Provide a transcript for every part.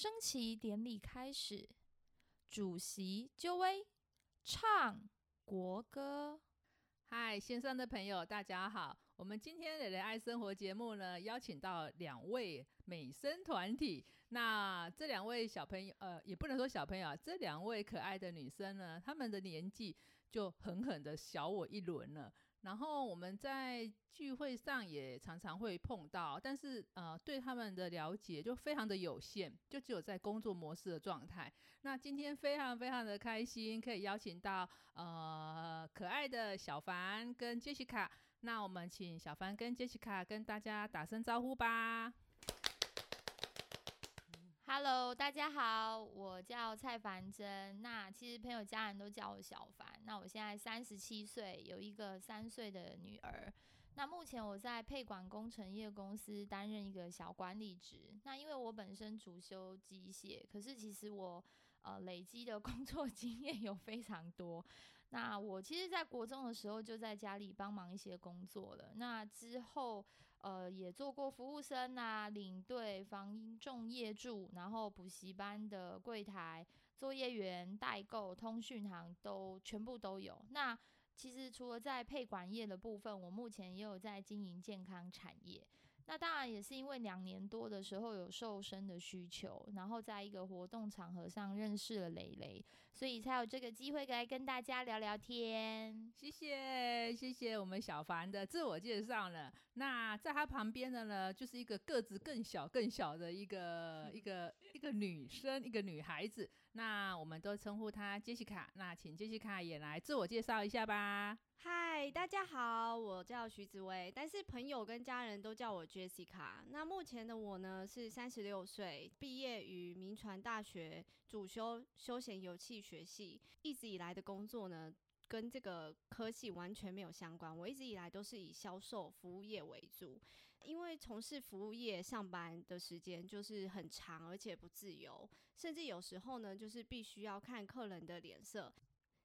升旗典礼开始，主席就位，唱国歌。嗨，线上的朋友，大家好！我们今天的爱生活节目呢，邀请到两位美声团体。那这两位小朋友，呃，也不能说小朋友啊，这两位可爱的女生呢，她们的年纪就狠狠的小我一轮了。然后我们在聚会上也常常会碰到，但是呃，对他们的了解就非常的有限，就只有在工作模式的状态。那今天非常非常的开心，可以邀请到呃可爱的小凡跟杰西卡。那我们请小凡跟杰西卡跟大家打声招呼吧。Hello，大家好，我叫蔡凡珍。那其实朋友家人都叫我小凡。那我现在三十七岁，有一个三岁的女儿。那目前我在配管工程业公司担任一个小管理职。那因为我本身主修机械，可是其实我呃累积的工作经验有非常多。那我其实，在国中的时候就在家里帮忙一些工作了。那之后呃也做过服务生啊、领队、防重业助，然后补习班的柜台、作业员、代购、通讯行都全部都有。那其实除了在配管业的部分，我目前也有在经营健康产业。那当然也是因为两年多的时候有瘦身的需求，然后在一个活动场合上认识了蕾蕾，所以才有这个机会来跟大家聊聊天。谢谢谢谢我们小凡的自我介绍了。那在他旁边的呢，就是一个个子更小更小的一个 一个一个女生，一个女孩子。那我们都称呼她杰西卡。那请杰西卡也来自我介绍一下吧。嗨，大家好，我叫徐子薇，但是朋友跟家人都叫我 Jessica。那目前的我呢是三十六岁，毕业于民传大学，主修休闲游戏学系。一直以来的工作呢，跟这个科系完全没有相关。我一直以来都是以销售服务业为主，因为从事服务业上班的时间就是很长，而且不自由，甚至有时候呢，就是必须要看客人的脸色。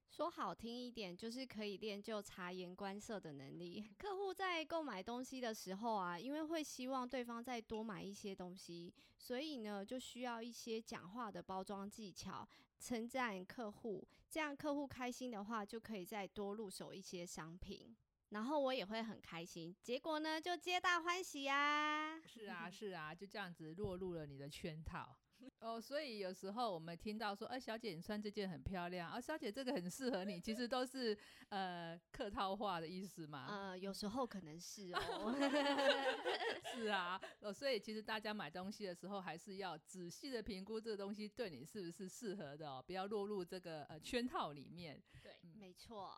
说好听一点，就是可以练就察言观色的能力。客户在购买东西的时候啊，因为会希望对方再多买一些东西，所以呢，就需要一些讲话的包装技巧，称赞客户，这样客户开心的话，就可以再多入手一些商品，然后我也会很开心。结果呢，就皆大欢喜呀！是啊，是啊，就这样子落入了你的圈套。哦，所以有时候我们听到说，哎，小姐你穿这件很漂亮，啊，小姐这个很适合你，其实都是呃客套话的意思嘛。呃，有时候可能是哦。是啊，哦，所以其实大家买东西的时候，还是要仔细的评估这个东西对你是不是适合的哦，不要落入这个呃圈套里面。对，没错。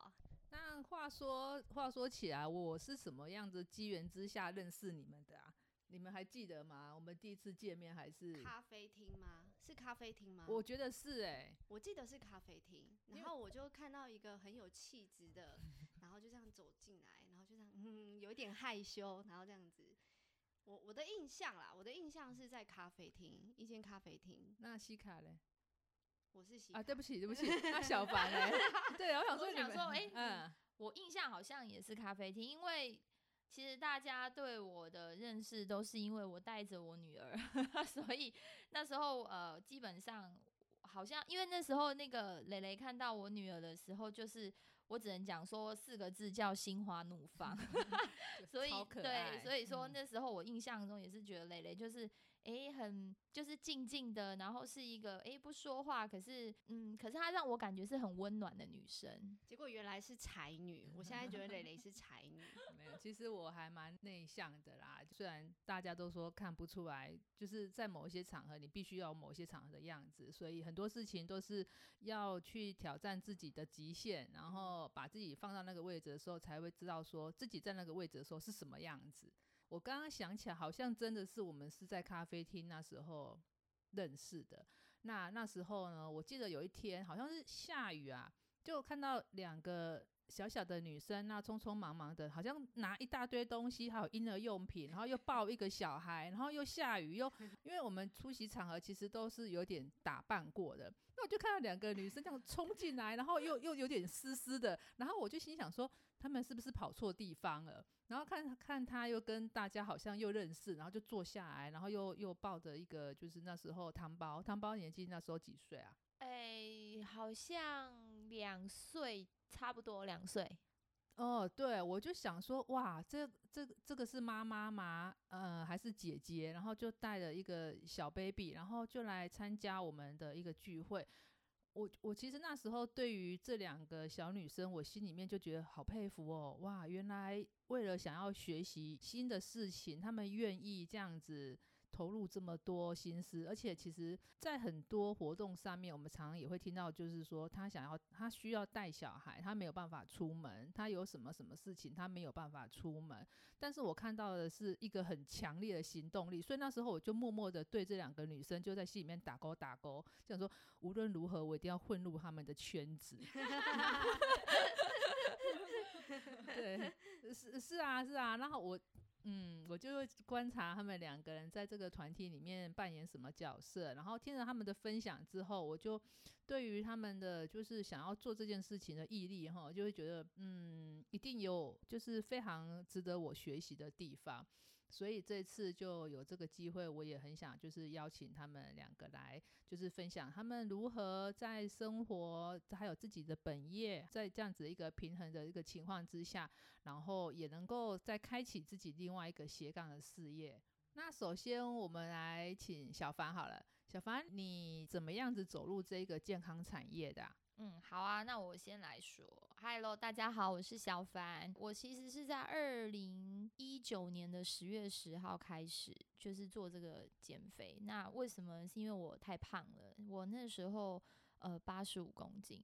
那话说话说起来，我是什么样子机缘之下认识你们的啊？你们还记得吗？我们第一次见面还是咖啡厅吗？是咖啡厅吗？我觉得是哎，我记得是咖啡厅。然后我就看到一个很有气质的，然后就这样走进来，然后就这样，嗯，有一点害羞，然后这样子。我我的印象啦，我的印象是在咖啡厅，一间咖啡厅。那西卡嘞？我是喜啊，对不起，对不 起，那小凡嘞？对，我想说，想说，哎，嗯，我印象好像也是咖啡厅，因为。其实大家对我的认识都是因为我带着我女儿，所以那时候呃，基本上好像因为那时候那个蕾蕾看到我女儿的时候，就是我只能讲说四个字叫心花怒放，所以对，所以说那时候我印象中也是觉得蕾蕾就是哎很。就是静静的，然后是一个哎不说话，可是嗯，可是她让我感觉是很温暖的女生。结果原来是才女，我现在觉得蕾蕾是才女。没有，其实我还蛮内向的啦。虽然大家都说看不出来，就是在某一些场合你必须要某些场合的样子，所以很多事情都是要去挑战自己的极限，然后把自己放到那个位置的时候，才会知道说自己在那个位置的时候是什么样子。我刚刚想起来，好像真的是我们是在咖啡厅那时候认识的。那那时候呢，我记得有一天好像是下雨啊，就看到两个小小的女生，那匆匆忙忙的，好像拿一大堆东西，还有婴儿用品，然后又抱一个小孩，然后又下雨，又因为我们出席场合其实都是有点打扮过的，那我就看到两个女生这样冲进来，然后又又有点湿湿的，然后我就心想说，他们是不是跑错地方了？然后看看他又跟大家好像又认识，然后就坐下来，然后又又抱着一个就是那时候汤包，汤包年纪那时候几岁啊？哎，好像两岁，差不多两岁。哦，对，我就想说，哇，这这这个是妈妈吗？呃，还是姐姐？然后就带了一个小 baby，然后就来参加我们的一个聚会。我我其实那时候对于这两个小女生，我心里面就觉得好佩服哦，哇，原来为了想要学习新的事情，她们愿意这样子。投入这么多心思，而且其实，在很多活动上面，我们常常也会听到，就是说他想要，他需要带小孩，他没有办法出门，他有什么什么事情，他没有办法出门。但是我看到的是一个很强烈的行动力，所以那时候我就默默的对这两个女生就在心里面打勾打勾，想说无论如何我一定要混入他们的圈子。对，是是啊是啊，然后我。嗯，我就会观察他们两个人在这个团体里面扮演什么角色，然后听了他们的分享之后，我就对于他们的就是想要做这件事情的毅力哈，就会觉得嗯，一定有就是非常值得我学习的地方。所以这次就有这个机会，我也很想就是邀请他们两个来，就是分享他们如何在生活还有自己的本业，在这样子一个平衡的一个情况之下，然后也能够再开启自己另外一个斜杠的事业。那首先我们来请小凡好了，小凡你怎么样子走入这个健康产业的？嗯，好啊，那我先来说，Hello，大家好，我是小凡。我其实是在二零一九年的十月十号开始，就是做这个减肥。那为什么？是因为我太胖了，我那时候呃八十五公斤，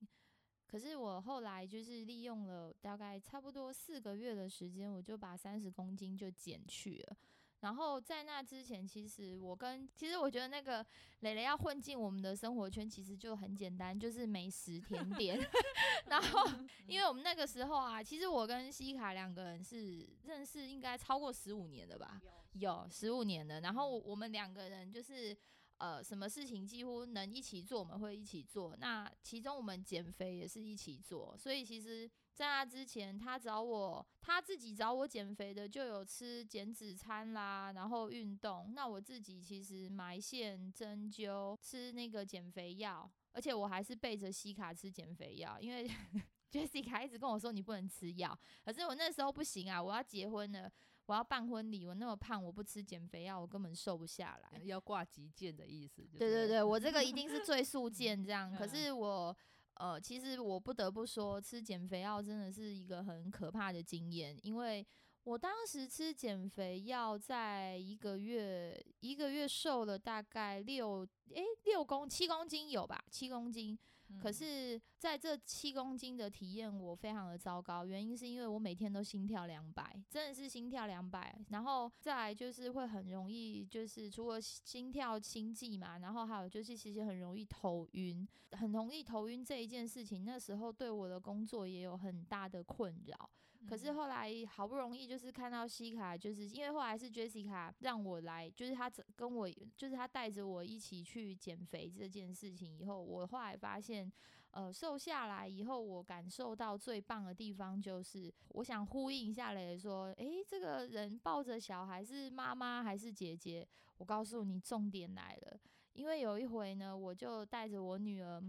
可是我后来就是利用了大概差不多四个月的时间，我就把三十公斤就减去了。然后在那之前，其实我跟其实我觉得那个蕾蕾要混进我们的生活圈，其实就很简单，就是美食甜点。然后，因为我们那个时候啊，其实我跟西卡两个人是认识应该超过十五年的吧，有十五年的。然后我们两个人就是呃，什么事情几乎能一起做，我们会一起做。那其中我们减肥也是一起做，所以其实。在那之前，他找我，他自己找我减肥的，就有吃减脂餐啦，然后运动。那我自己其实埋线、针灸、吃那个减肥药，而且我还是背着西卡吃减肥药，因为 Jessica 一直跟我说你不能吃药，可是我那时候不行啊，我要结婚了，我要办婚礼，我那么胖，我不吃减肥药，我根本瘦不下来，要挂急件的意思。对对对，我这个一定是 最速件这样，可是我。呃，其实我不得不说，吃减肥药真的是一个很可怕的经验，因为我当时吃减肥药，在一个月一个月瘦了大概六诶六公七公斤有吧，七公斤。可是在这七公斤的体验，我非常的糟糕。原因是因为我每天都心跳两百，真的是心跳两百。然后再来就是会很容易，就是除了心跳心悸嘛，然后还有就是其实很容易头晕，很容易头晕这一件事情，那时候对我的工作也有很大的困扰。可是后来好不容易就是看到西卡，就是因为后来是 Jessica 让我来，就是他跟我，就是他带着我一起去减肥这件事情以后，我后来发现，呃，瘦下来以后，我感受到最棒的地方就是，我想呼应下来说，诶，这个人抱着小孩是妈妈还是姐姐？我告诉你，重点来了，因为有一回呢，我就带着我女儿。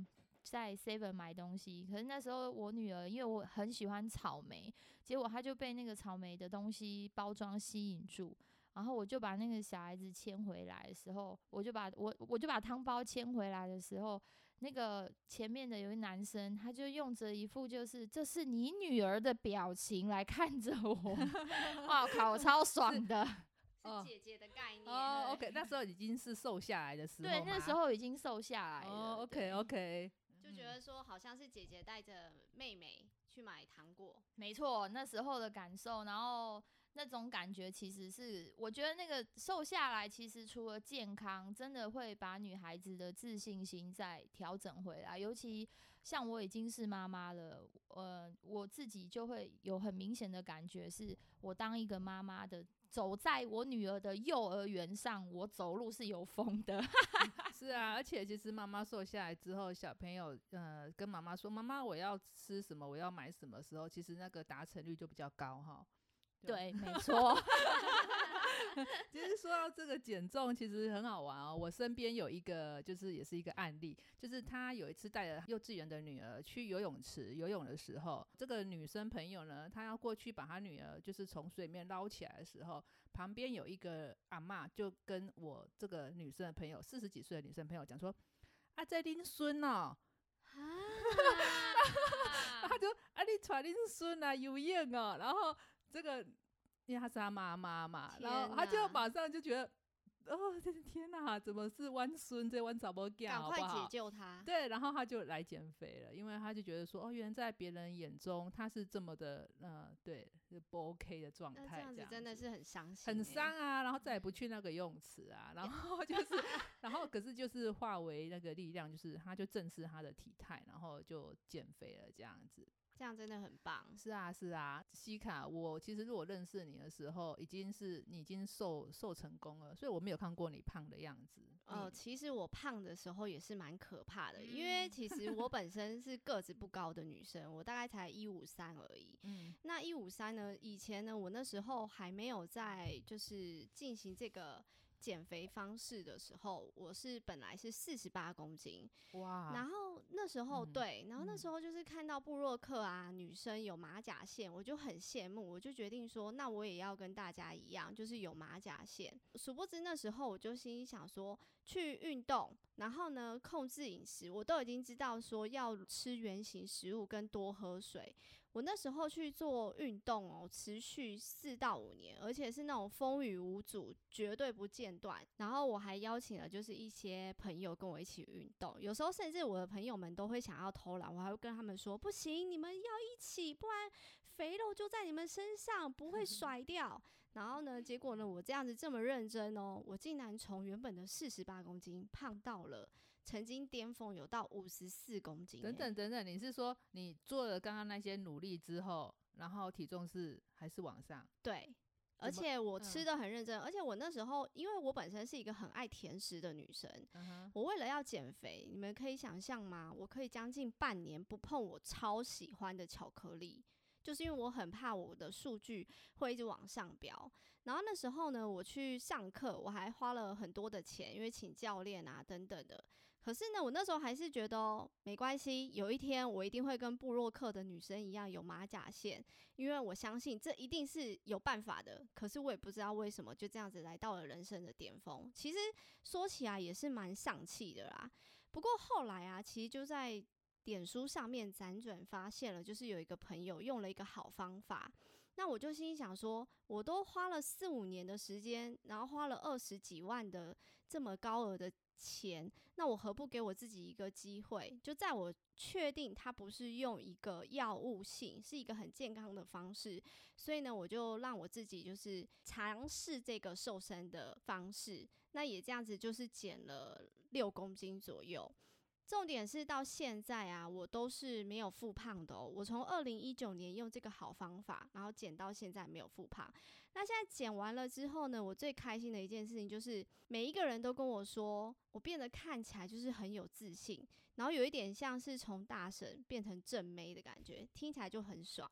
在 Seven 买东西，可是那时候我女儿因为我很喜欢草莓，结果她就被那个草莓的东西包装吸引住，然后我就把那个小孩子牵回来的时候，我就把我我就把汤包牵回来的时候，那个前面的有一男生，他就用着一副就是这是你女儿的表情来看着我，哇靠，我超爽的，是姐姐的概念哦。OK，那时候已经是瘦下来的时候，对，那时候已经瘦下来了。OK OK。就觉得说好像是姐姐带着妹妹去买糖果，没错，那时候的感受。然后那种感觉其实是，我觉得那个瘦下来，其实除了健康，真的会把女孩子的自信心再调整回来。尤其像我已经是妈妈了，呃，我自己就会有很明显的感觉，是我当一个妈妈的，走在我女儿的幼儿园上，我走路是有风的。是啊，而且其实妈妈瘦下来之后，小朋友呃跟妈妈说：“妈妈，我要吃什么？我要买什么？”时候，其实那个达成率就比较高哈。对，没错。其实说到这个减重，其实很好玩哦。我身边有一个，就是也是一个案例，就是他有一次带着幼稚园的女儿去游泳池游泳的时候，这个女生朋友呢，她要过去把她女儿就是从水面捞起来的时候，旁边有一个阿妈就跟我这个女生的朋友，四十几岁的女生朋友讲说：“啊，在拎孙哦。” 他就啊，你带拎孙啊游泳哦，然后。这个，因为他是他妈妈嘛，然后他就马上就觉得，哦，天哪，怎么是弯孙这弯怎么赶快解救他。对，然后他就来减肥了，因为他就觉得说，哦，原来在别人眼中他是这么的，呃，对，是不 OK 的状态，这样子真的是很伤心，很伤啊。然后再也不去那个游泳池啊，然后就是，然后可是就是化为那个力量，就是他就正视他的体态，然后就减肥了这样子。这样真的很棒。是啊，是啊，西卡，我其实如果认识你的时候，已经是你已经瘦瘦成功了，所以我没有看过你胖的样子。呃，其实我胖的时候也是蛮可怕的，因为其实我本身是个子不高的女生，我大概才一五三而已。嗯，那一五三呢，以前呢，我那时候还没有在就是进行这个。减肥方式的时候，我是本来是四十八公斤，哇！然后那时候对，然后那时候就是看到布洛克啊，女生有马甲线，我就很羡慕，我就决定说，那我也要跟大家一样，就是有马甲线。殊不知那时候我就心里想说，去运动，然后呢控制饮食，我都已经知道说要吃原形食物跟多喝水。我那时候去做运动哦，持续四到五年，而且是那种风雨无阻，绝对不间断。然后我还邀请了就是一些朋友跟我一起运动，有时候甚至我的朋友们都会想要偷懒，我还会跟他们说不行，你们要一起，不然肥肉就在你们身上不会甩掉。然后呢，结果呢，我这样子这么认真哦，我竟然从原本的四十八公斤胖到了。曾经巅峰有到五十四公斤。等等等等，你是说你做了刚刚那些努力之后，然后体重是还是往上？对，而且我吃的很认真，而且我那时候因为我本身是一个很爱甜食的女生，我为了要减肥，你们可以想象吗？我可以将近半年不碰我超喜欢的巧克力，就是因为我很怕我的数据会一直往上飙。然后那时候呢，我去上课，我还花了很多的钱，因为请教练啊等等的。可是呢，我那时候还是觉得哦，没关系，有一天我一定会跟布洛克的女生一样有马甲线，因为我相信这一定是有办法的。可是我也不知道为什么就这样子来到了人生的巅峰。其实说起来也是蛮丧气的啦。不过后来啊，其实就在点书上面辗转发现了，就是有一个朋友用了一个好方法。那我就心想说，我都花了四五年的时间，然后花了二十几万的这么高额的。钱，那我何不给我自己一个机会？就在我确定它不是用一个药物性，是一个很健康的方式，所以呢，我就让我自己就是尝试这个瘦身的方式。那也这样子，就是减了六公斤左右。重点是到现在啊，我都是没有复胖的哦。我从二零一九年用这个好方法，然后减到现在没有复胖。那现在减完了之后呢，我最开心的一件事情就是每一个人都跟我说，我变得看起来就是很有自信，然后有一点像是从大神变成正妹的感觉，听起来就很爽。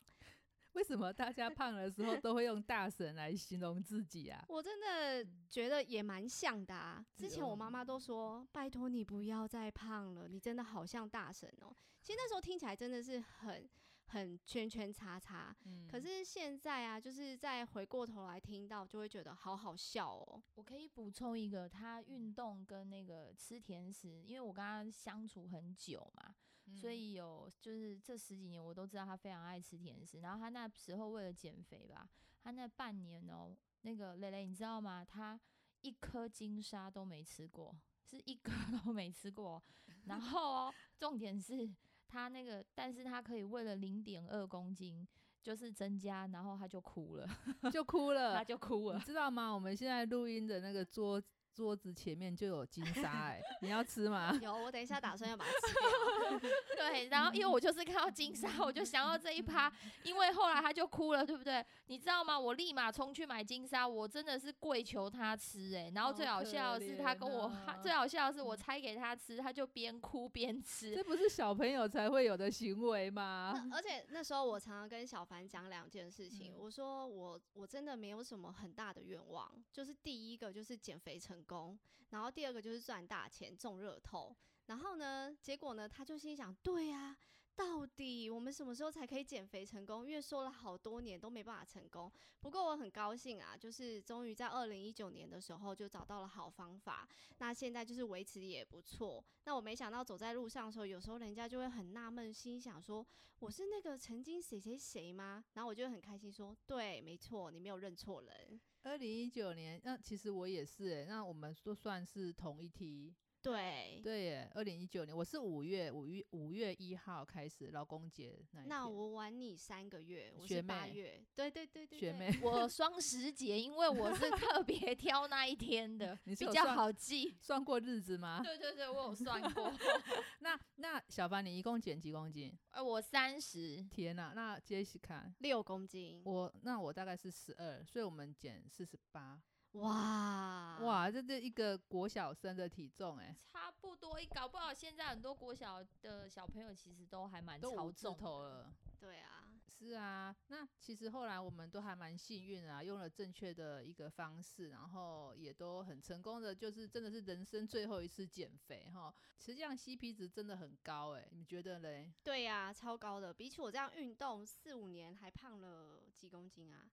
为什么大家胖的时候都会用大神来形容自己啊？我真的觉得也蛮像的啊。之前我妈妈都说：“拜托你不要再胖了，你真的好像大神哦。”其实那时候听起来真的是很很圈圈叉叉。嗯。可是现在啊，就是再回过头来听到，就会觉得好好笑哦。我可以补充一个，他运动跟那个吃甜食，因为我跟他相处很久嘛。所以有就是这十几年我都知道他非常爱吃甜食，然后他那时候为了减肥吧，他那半年哦，那个蕾蕾你知道吗？他一颗金沙都没吃过，是一颗都没吃过。然后哦，重点是他那个，但是他可以为了零点二公斤就是增加，然后他就哭了，就哭了，他就哭你了。知道吗？我们现在录音的那个桌桌子前面就有金沙、哎，你要吃吗？有，我等一下打算要把它吃掉。对，然后因为我就是看到金沙，我就想到这一趴，因为后来他就哭了，对不对？你知道吗？我立马冲去买金沙，我真的是跪求他吃、哎，然后最好笑的是他跟我，最好笑的是我拆给他吃，他就边哭边吃这。不是小朋友才会有的行为吗？而且那时候我常常跟小凡讲两件事情，嗯我说我我真的没有什么很大的愿望，就是第一个就是减肥成功，然后第二个就是赚大钱中热透，然后呢，结果呢，他就心想，对呀、到底我们什么时候才可以减肥成功？因为说了好多年都没办法成功。不过我很高兴啊，就是终于在二零一九年的时候就找到了好方法。那现在就是维持也不错。那我没想到走在路上的时候，有时候人家就会很纳闷，心想说我是那个曾经谁谁谁吗？然后我就很开心说，对，没错，你没有认错人。二零一九年，那其实我也是、那我们都算是同一梯。对，对耶，二零一九年我是五月五月五月一号开始劳工节那一天那我晚你三个月，我学是八妹月。对对对对，对学妹我双十节，因为我是特别挑那一天的，你是比较算好记。算过日子吗？对对对，我有算过。那那小凡你一共减几公斤？呃，我三十，天呐、那杰西卡，六公斤，我那我大概是十二，所以我们减四十八。哇哇，这这一个国小生的体重、哎，差不多。一搞不好现在很多国小的小朋友其实都还蛮超重的。头了。对啊，是啊，那其实后来我们都还蛮幸运啊，用了正确的一个方式，然后也都很成功的，就是真的是人生最后一次减肥哈。实际上 CP 值真的很高哎、你觉得嘞？对呀、超高的，比起我这样运动四五年还胖了几公斤啊？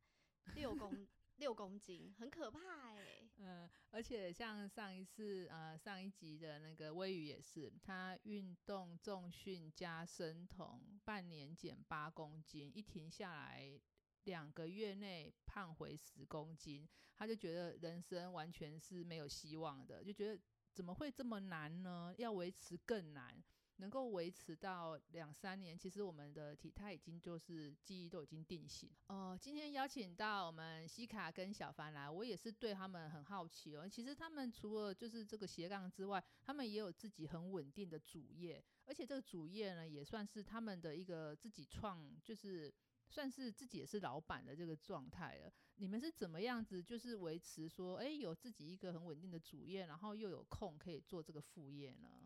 六公六公斤，很可怕哎、嗯，而且像上一次呃上一集的那个微雨也是，他运动重训加生酮，半年减八公斤，一停下来两个月内胖回十公斤，他就觉得人生完全是没有希望的，就觉得怎么会这么难呢？要维持更难。能够维持到两三年，其实我们的体态已经就是记忆都已经定型。呃，今天邀请到我们西卡跟小凡来，我也是对他们很好奇哦。其实他们除了就是这个斜杠之外，他们也有自己很稳定的主业，而且这个主业呢也算是他们的一个自己创，就是算是自己也是老板的这个状态了。你们是怎么样子，就是维持说，诶，有自己一个很稳定的主业，然后又有空可以做这个副业呢？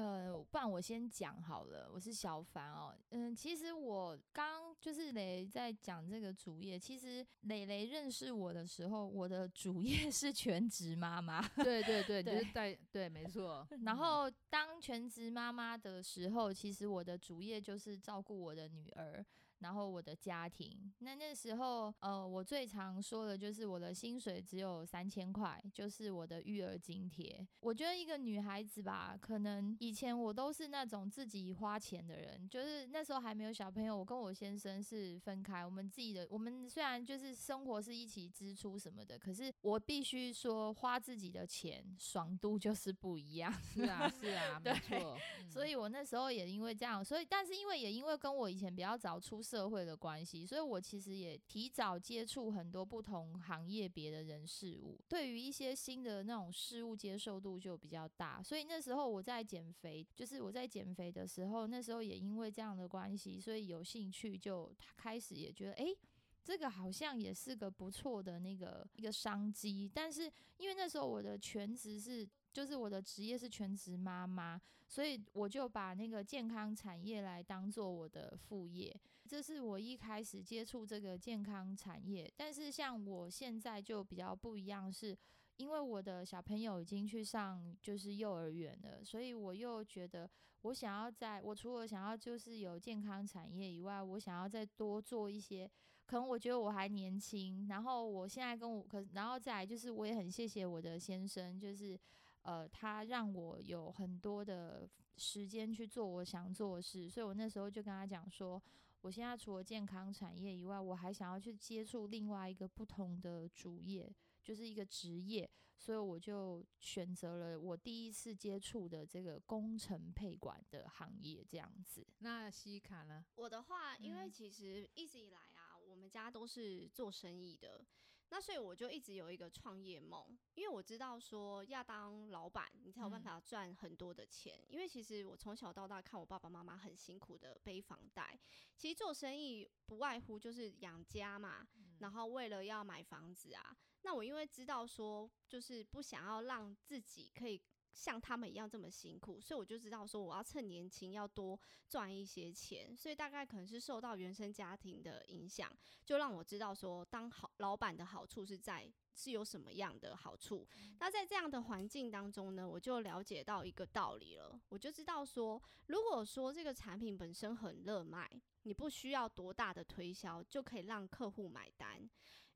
呃，不然我先讲好了，我是小凡哦。嗯，其实我刚就是磊在讲这个主业，其实磊磊认识我的时候，我的主业是全职妈妈。对对对，你就是对带对，没错。然嗯后当全职妈妈的时候，其实我的主业就是照顾我的女儿，然后我的家庭。那那时候，呃，我最常说的就是我的薪水只有三千块，就是我的育儿津贴。我觉得一个女孩子吧，可能以前我都是那种自己花钱的人，就是那时候还没有小朋友，我跟我先生是分开，我们自己的，我们虽然就是生活是一起支出什么的，可是我必须说花自己的钱，爽度就是不一样。是啊是啊，没对错。所以我那时候也因为这样，所以但是因为也因为跟我以前比较早出社会的关系，所以我其实也提早接触很多不同行业别的人事物，对于一些新的那种事物接受度就比较大。所以那时候我在减肥，就是我在减肥的时候，那时候也因为这样的关系，所以有兴趣就开始也觉得诶。这个好像也是个不错的那个一个商机，但是因为那时候我的全职是，就是我的职业是全职妈妈，所以我就把那个健康产业来当做我的副业，这是我一开始接触这个健康产业。但是像我现在就比较不一样是，因为我的小朋友已经去上就是幼儿园了，所以我又觉得我想要在我除了想要就是有健康产业以外，我想要再多做一些。可能我觉得我还年轻，然后我现在跟我可，然后再来就是我也很谢谢我的先生，就是呃，他让我有很多的时间去做我想做的事，所以我那时候就跟他讲说，我现在除了健康产业以外，我还想要去接触另外一个不同的主业，就是一个职业，所以我就选择了我第一次接触的这个工程配管的行业，这样子。那西卡呢？我的话，因为嗯其实一直以来啊，我们家都是做生意的，那所以我就一直有一个创业梦，因为我知道说要当老板，你才有办嗯法赚很多的钱。因为其实我从小到大看我爸爸妈妈很辛苦的背房贷，其实做生意不外乎就是养家嘛，然后为了要买房子啊，那我因为知道说就是不想要让自己可以。像他们一样这么辛苦，所以我就知道说我要趁年轻要多赚一些钱，所以大概可能是受到原生家庭的影响，就让我知道说当好老板的好处是在是有什么样的好处。那在这样的环境当中呢，我就了解到一个道理了，我就知道说，如果说这个产品本身很热卖，你不需要多大的推销就可以让客户买单。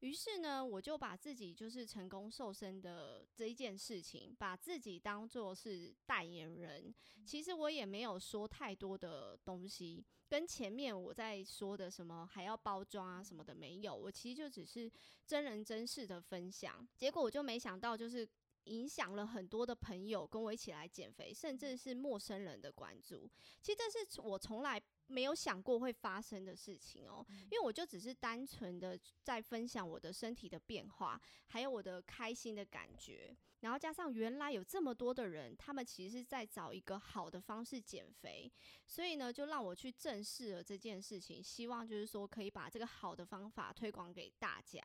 于是呢，我就把自己就是成功瘦身的这一件事情，把自己当做是代言人。其实我也没有说太多的东西，跟前面我在说的什么还要包装啊什么的没有。我其实就只是真人真事的分享。结果我就没想到，就是影响了很多的朋友跟我一起来减肥，甚至是陌生人的关注。其实这是我从来没有想过会发生的事情哦、因为我就只是单纯的在分享我的身体的变化，还有我的开心的感觉，然后加上原来有这么多的人，他们其实是在找一个好的方式减肥，所以呢，就让我去正视了这件事情，希望就是说可以把这个好的方法推广给大家。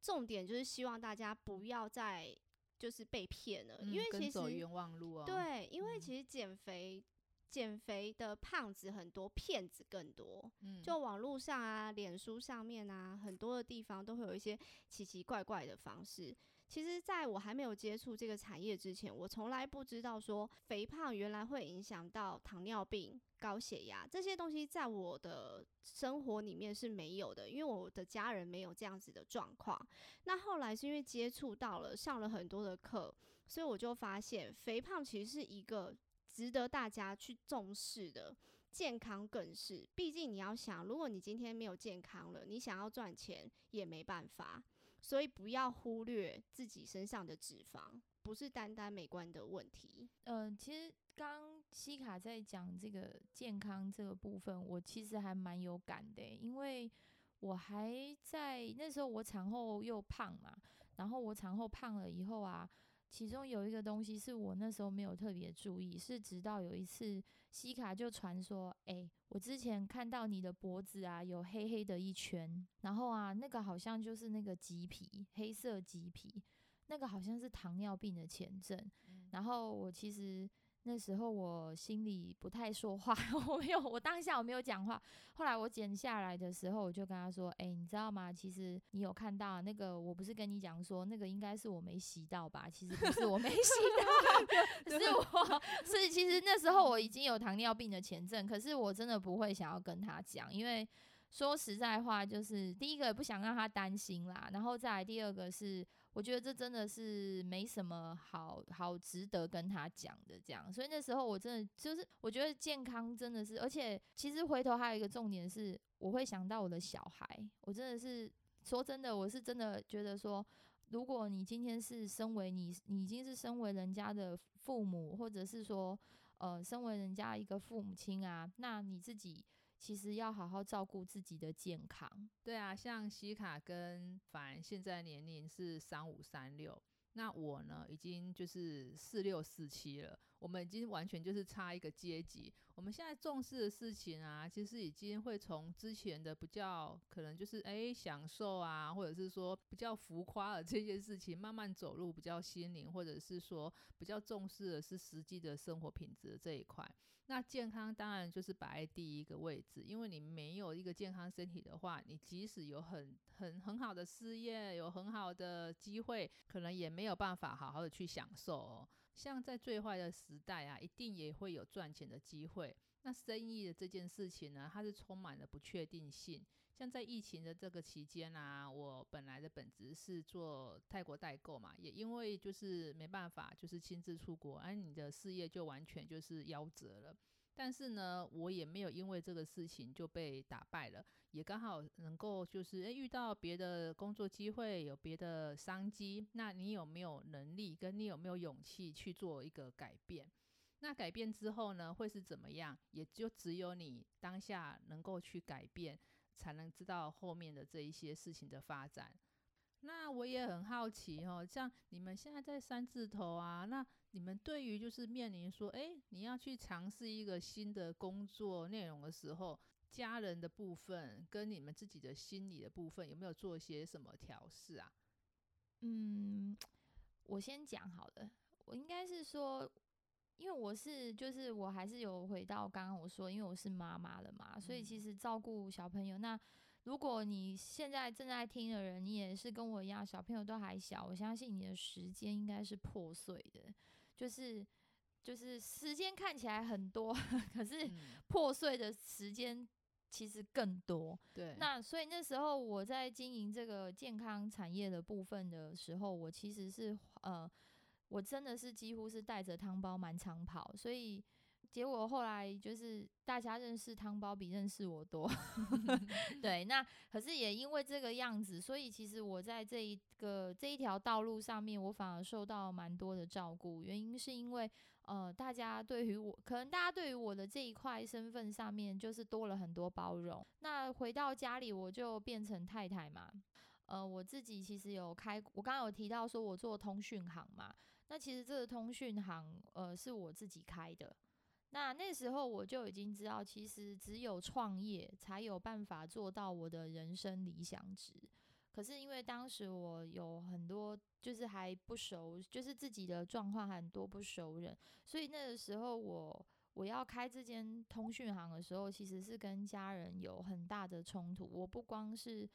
重点就是希望大家不要再就是被骗了，因为其实走冤枉路哦。，对，因为嗯其实减肥。减肥的胖子很多，骗子更多。嗯，就网络上啊、脸书上面啊，很多的地方都会有一些奇奇怪怪的方式。其实，在我还没有接触这个产业之前，我从来不知道说肥胖原来会影响到糖尿病、高血压这些东西，在我的生活里面是没有的，因为我的家人没有这样子的状况。那后来是因为接触到了，上了很多的课，所以我就发现肥胖其实是一个值得大家去重视的。健康更是，毕竟你要想，如果你今天没有健康了，你想要赚钱也没办法。所以不要忽略自己身上的脂肪，不是单单美观的问题。嗯、其实刚西卡在讲这个健康这个部分，我其实还蛮有感的、因为我还在那时候我产后又胖嘛，然后我产后胖了以后啊，其中有一个东西是我那时候没有特别注意，是直到有一次西卡就传说，诶，我之前看到你的脖子啊有黑黑的一圈，然后啊那个好像就是那个棘皮，黑色棘皮，那个好像是糖尿病的前症。然后我其实那时候我心里不太说话，我没有，我当下我没有讲话。后来我剪下来的时候，我就跟他说：“哎、你知道吗？其实你有看到那个，我不是跟你讲说那个应该是我没洗到吧？其实不是我没洗到，是我 是其实那时候我已经有糖尿病的前症，可是我真的不会想要跟他讲，因为。”说实在话，就是第一个不想让他担心啦，然后再来第二个是，我觉得这真的是没什么好好值得跟他讲的，这样。所以那时候我真的就是，我觉得健康真的是，而且其实回头还有一个重点是，我会想到我的小孩，我真的是说真的，我是真的觉得说，如果你今天是身为你，你已经是身为人家的父母，或者是说，呃，身为人家一个父母亲啊，那你自己其实要好好照顾自己的健康。对啊，像西卡跟凡现在年龄是三五三六，那我呢已经就是四六四七了，我们已经完全就是差一个阶级。我们现在重视的事情啊，其实已经会从之前的比较可能就是诶享受啊，或者是说比较浮夸的这些事情，慢慢走入比较心灵，或者是说比较重视的是实际的生活品质这一块。那健康当然就是摆在第一个位置，因为你没有一个健康身体的话，你即使有很很很好的事业，有很好的机会，可能也没有办法好好的去享受哦。像在最坏的时代啊，一定也会有赚钱的机会。那生意的这件事情呢，它是充满了不确定性。像在疫情的这个期间啊，我本来的本职是做泰国代购嘛，也因为就是没办法，就是亲自出国，而、你的事业就完全就是夭折了。但是呢，我也没有因为这个事情就被打败了，也刚好能够就是诶遇到别的工作机会，有别的商机，那你有没有能力，跟你有没有勇气去做一个改变？那改变之后呢，会是怎么样？也就只有你当下能够去改变，才能知道后面的这一些事情的发展。那我也很好奇哦，像你们现在在三字头啊，那你们对于就是面临说，哎，你要去尝试一个新的工作内容的时候，家人的部分跟你们自己的心理的部分，有没有做些什么调试啊？嗯，我先讲好了，我应该是说，因为我是就是我还是有回到刚刚我说，因为我是妈妈了嘛，所以其实照顾小朋友那。如果你现在正在听的人，你也是跟我一样，小朋友都还小，我相信你的时间应该是破碎的，就是就是时间看起来很多，可是破碎的时间其实更多。对，那所以那时候我在经营这个健康产业的部分的时候，我其实是呃，我真的是几乎是带着汤包满场跑，所以。结果后来就是大家认识汤包比认识我多，对，那可是也因为这个样子，所以其实我在这一个这一条道路上面，我反而受到蛮多的照顾。原因是因为呃，大家对于我，可能大家对于我的这一块身份上面，就是多了很多包容。那回到家里，我就变成太太嘛，呃，我自己其实有开，我刚刚有提到说我做通讯行嘛，那其实这个通讯行呃是我自己开的。那那时候我就已经知道，其实只有创业才有办法做到我的人生理想值。可是因为当时我有很多就是还不熟，就是自己的状况很多不熟人，所以那个时候我我要开这间通讯行的时候，其实是跟家人有很大的冲突。我不光是。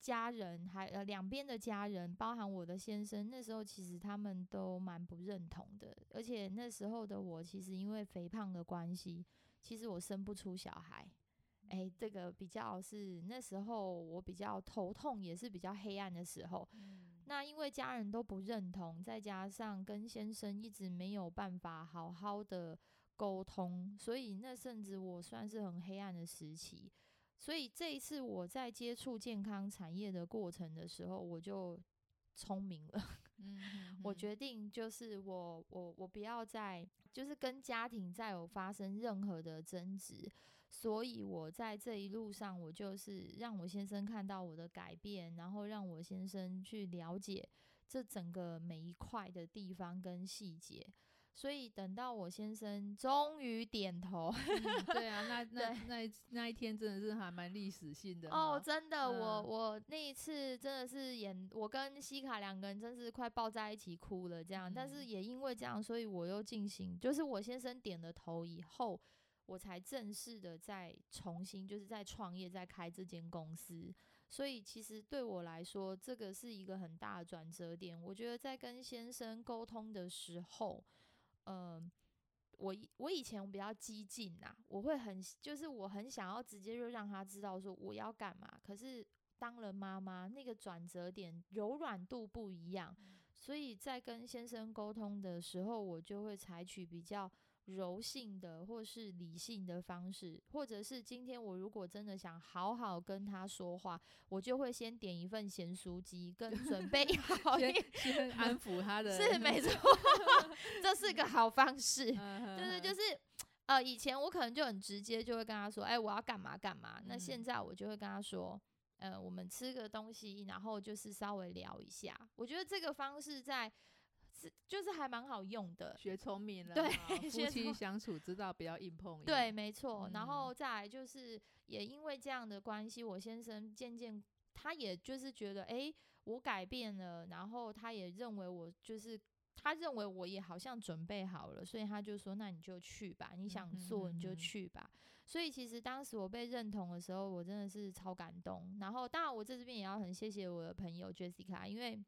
家人还呃两边的家人，包含我的先生，那时候其实他们都蛮不认同的。而且那时候的我，其实因为肥胖的关系，其实我生不出小孩。哎，这个比较是那时候我比较头痛，也是比较黑暗的时候。那因为家人都不认同，再加上跟先生一直没有办法好好的沟通，所以那甚至我算是很黑暗的时期。所以这一次我在接触健康产业的过程的时候，我就聪明了。嗯，我决定就是我我我不要再就是跟家庭再有发生任何的争执。所以我在这一路上，我就是让我先生看到我的改变，然后让我先生去了解这整个每一块的地方跟细节。所以等到我先生终于点头，对啊，那 那那那一天真的是还蛮历史性的哦，真的，我我那一次真的是演，我跟西卡两个人真是快抱在一起哭了这样，但是也因为这样，所以我又进行，就是我先生点了头以后，我才正式的再重新就是在创业，在开这间公司。所以其实对我来说，这个是一个很大的转折点。我觉得在跟先生沟通的时候。嗯，我我以前比较激进呐，我会很就是我很想要直接就让他知道说我要干嘛。可是当了妈妈，那个转折点柔软度不一样，所以在跟先生沟通的时候，我就会采取比较。柔性的，或是理性的方式，或者是今天我如果真的想好好跟他说话，我就会先点一份咸酥鸡，跟准备 好先先安抚他的，是 没错，这是个好方式。就是，就是呃，以前我可能就很直接，就会跟他说，哎，我要干嘛干嘛。那现在我就会跟他说，呃，我们吃个东西，然后就是稍微聊一下。我觉得这个方式在。是，就是还蛮好用的，学聪明了。对，夫妻相处知道不要硬碰硬。对，没错。然后再来就是，也因为这样的关系，我先生渐渐，他也就是觉得，哎，我改变了，然后他也认为我就是，他认为我也好像准备好了，所以他就说，那你就去吧，你想做你就去吧。所以其实当时我被认同的时候，我真的是超感动。然后当然我在这边也要很谢谢我的朋友 Jessica，因为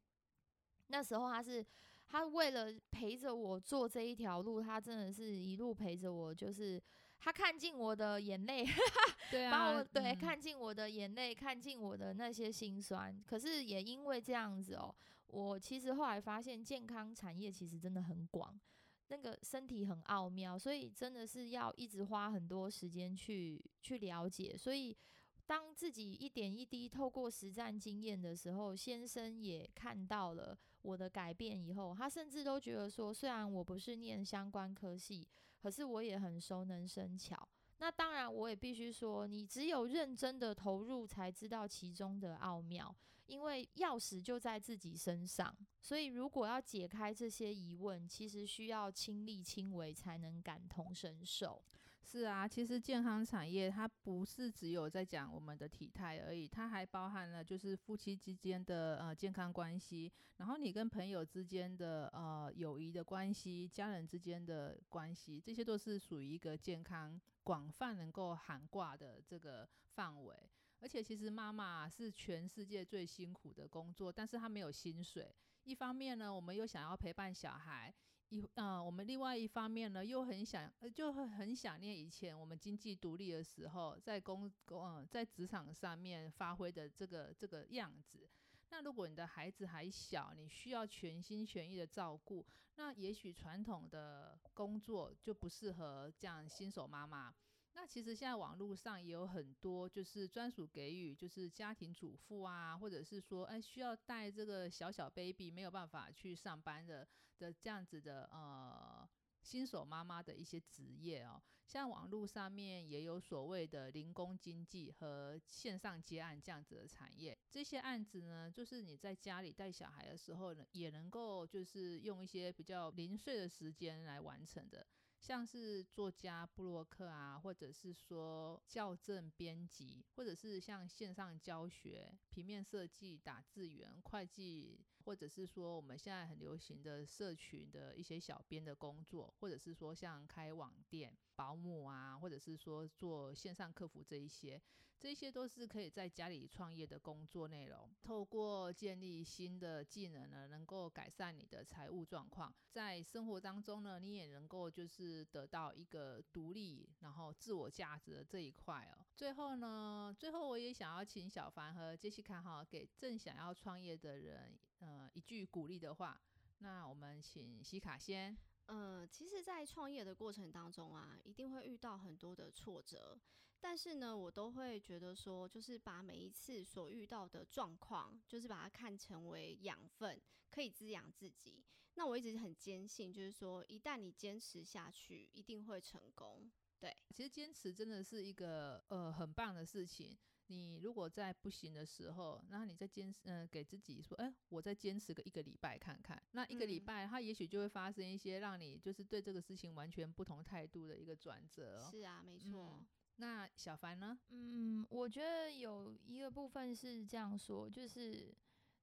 那时候他是。他为了陪着我做这一条路，他真的是一路陪着我，就是他看尽我的眼泪，对啊，把我对看尽我的眼泪，看尽我的那些心酸。可是也因为这样子哦，我其实后来发现健康产业其实真的很广，那个身体很奥妙，所以真的是要一直花很多时间去去了解。所以当自己一点一滴透过实战经验的时候，先生也看到了。我的改变以后，他甚至都觉得说，虽然我不是念相关科系，可是我也很熟能生巧。那当然，我也必须说，你只有认真的投入，才知道其中的奥妙。因为钥匙就在自己身上，所以如果要解开这些疑问，其实需要亲力亲为才能感同身受。是啊，其实健康产业它不是只有在讲我们的体态而已，它还包含了就是夫妻之间的呃健康关系，然后你跟朋友之间的呃友谊的关系，家人之间的关系，这些都是属于一个健康广泛能够涵挂的这个范围。而且其实妈妈是全世界最辛苦的工作，但是她没有薪水。一方面呢，我们又想要陪伴小孩；一呃，我们另外一方面呢，又很想，就会很想念以前我们经济独立的时候，在工工在职场上面发挥的这个这个样子。那如果你的孩子还小，你需要全心全意的照顾，那也许传统的工作就不适合这样新手妈妈。那其实现在网络上也有很多，就是专属给予，就是家庭主妇啊，或者是说，哎，需要带这个小小 baby 没有办法去上班的的这样子的呃新手妈妈的一些职业哦。像网络上面也有所谓的零工经济和线上接案这样子的产业，这些案子呢，就是你在家里带小孩的时候呢，也能够就是用一些比较零碎的时间来完成的。像是作家、布洛克啊，或者是说校正编辑，或者是像线上教学、平面设计、打字员、会计，或者是说我们现在很流行的社群的一些小编的工作，或者是说像开网店、保姆啊，或者是说做线上客服这一些。这些都是可以在家里创业的工作内容。透过建立新的技能呢，能够改善你的财务状况。在生活当中呢，你也能够就是得到一个独立，然后自我价值的这一块哦。最后呢，最后我也想要请小凡和杰西卡哈给正想要创业的人，呃，一句鼓励的话。那我们请西卡先。呃，其实，在创业的过程当中啊，一定会遇到很多的挫折。但是呢，我都会觉得说，就是把每一次所遇到的状况，就是把它看成为养分，可以滋养自己。那我一直很坚信，就是说，一旦你坚持下去，一定会成功。对，其实坚持真的是一个呃很棒的事情。你如果在不行的时候，然后你再坚持，嗯，给自己说，哎，我再坚持个一个礼拜看看。那一个礼拜，它也许就会发生一些让你就是对这个事情完全不同态度的一个转折。是啊，没错。那小凡呢？嗯，我觉得有一个部分是这样说，就是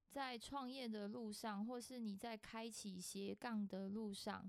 在创业的路上，或是你在开启斜杠的路上，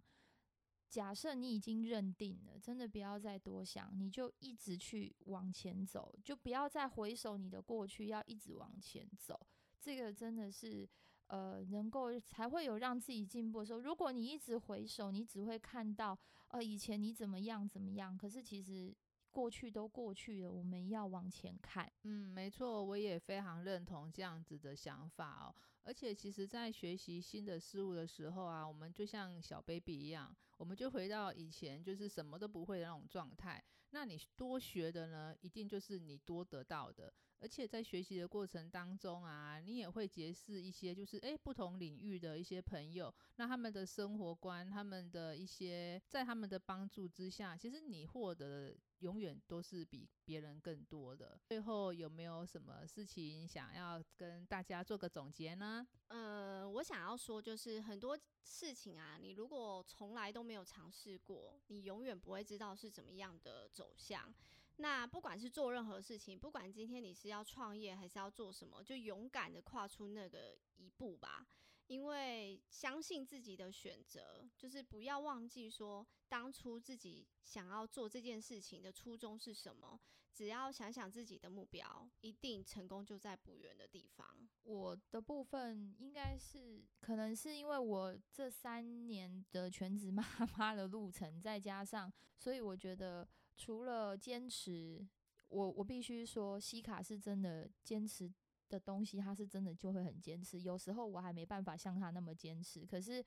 假设你已经认定了，真的不要再多想，你就一直去往前走，就不要再回首你的过去，要一直往前走。这个真的是呃，能够才会有让自己进步的时候。如果你一直回首，你只会看到呃以前你怎么样怎么样，可是其实。过去都过去了，我们要往前看。嗯，没错，我也非常认同这样子的想法哦。而且，其实，在学习新的事物的时候啊，我们就像小 baby 一样，我们就回到以前就是什么都不会的那种状态。那你多学的呢，一定就是你多得到的。而且在学习的过程当中啊，你也会结识一些就是诶不同领域的一些朋友，那他们的生活观，他们的一些在他们的帮助之下，其实你获得永远都是比别人更多的。最后有没有什么事情想要跟大家做个总结呢？呃，我想要说就是很多事情啊，你如果从来都没有尝试过，你永远不会知道是怎么样的走向。那不管是做任何事情，不管今天你是要创业还是要做什么，就勇敢的跨出那个一步吧。因为相信自己的选择，就是不要忘记说当初自己想要做这件事情的初衷是什么。只要想想自己的目标，一定成功就在不远的地方。我的部分应该是，可能是因为我这三年的全职妈妈的路程，再加上，所以我觉得。除了坚持，我我必须说，西卡是真的坚持的东西，他是真的就会很坚持。有时候我还没办法像他那么坚持，可是，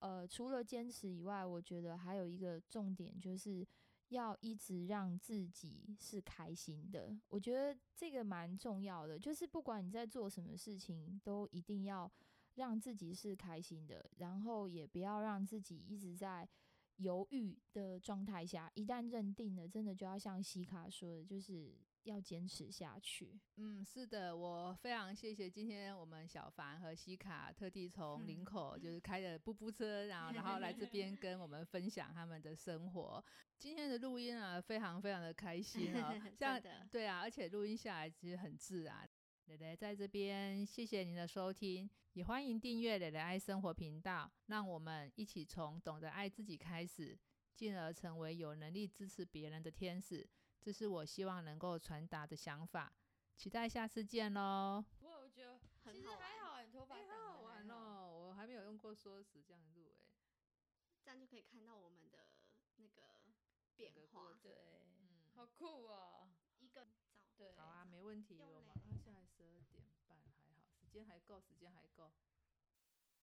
呃，除了坚持以外，我觉得还有一个重点，就是要一直让自己是开心的。我觉得这个蛮重要的，就是不管你在做什么事情，都一定要让自己是开心的，然后也不要让自己一直在。犹豫的状态下，一旦认定了，真的就要像西卡说的，就是要坚持下去。嗯，是的，我非常谢谢今天我们小凡和西卡特地从林口就是开着布布车，然后然后来这边 跟我们分享他们的生活。今天的录音啊，非常非常的开心啊，真的对啊，而且录音下来其实很自然。蕾蕾在这边，谢谢您的收听，也欢迎订阅蕾蕾爱生活频道，让我们一起从懂得爱自己开始，进而成为有能力支持别人的天使。这是我希望能够传达的想法。期待下次见喽！不过我觉得很好还好，你头发很，好好玩哦，我还没有用过缩时这样录哎。这样就可以看到我们的那个变化。对，嗯，好酷哦。一个早，对，好啊，没问题。用我们啊现在十二点间还够，时间还够。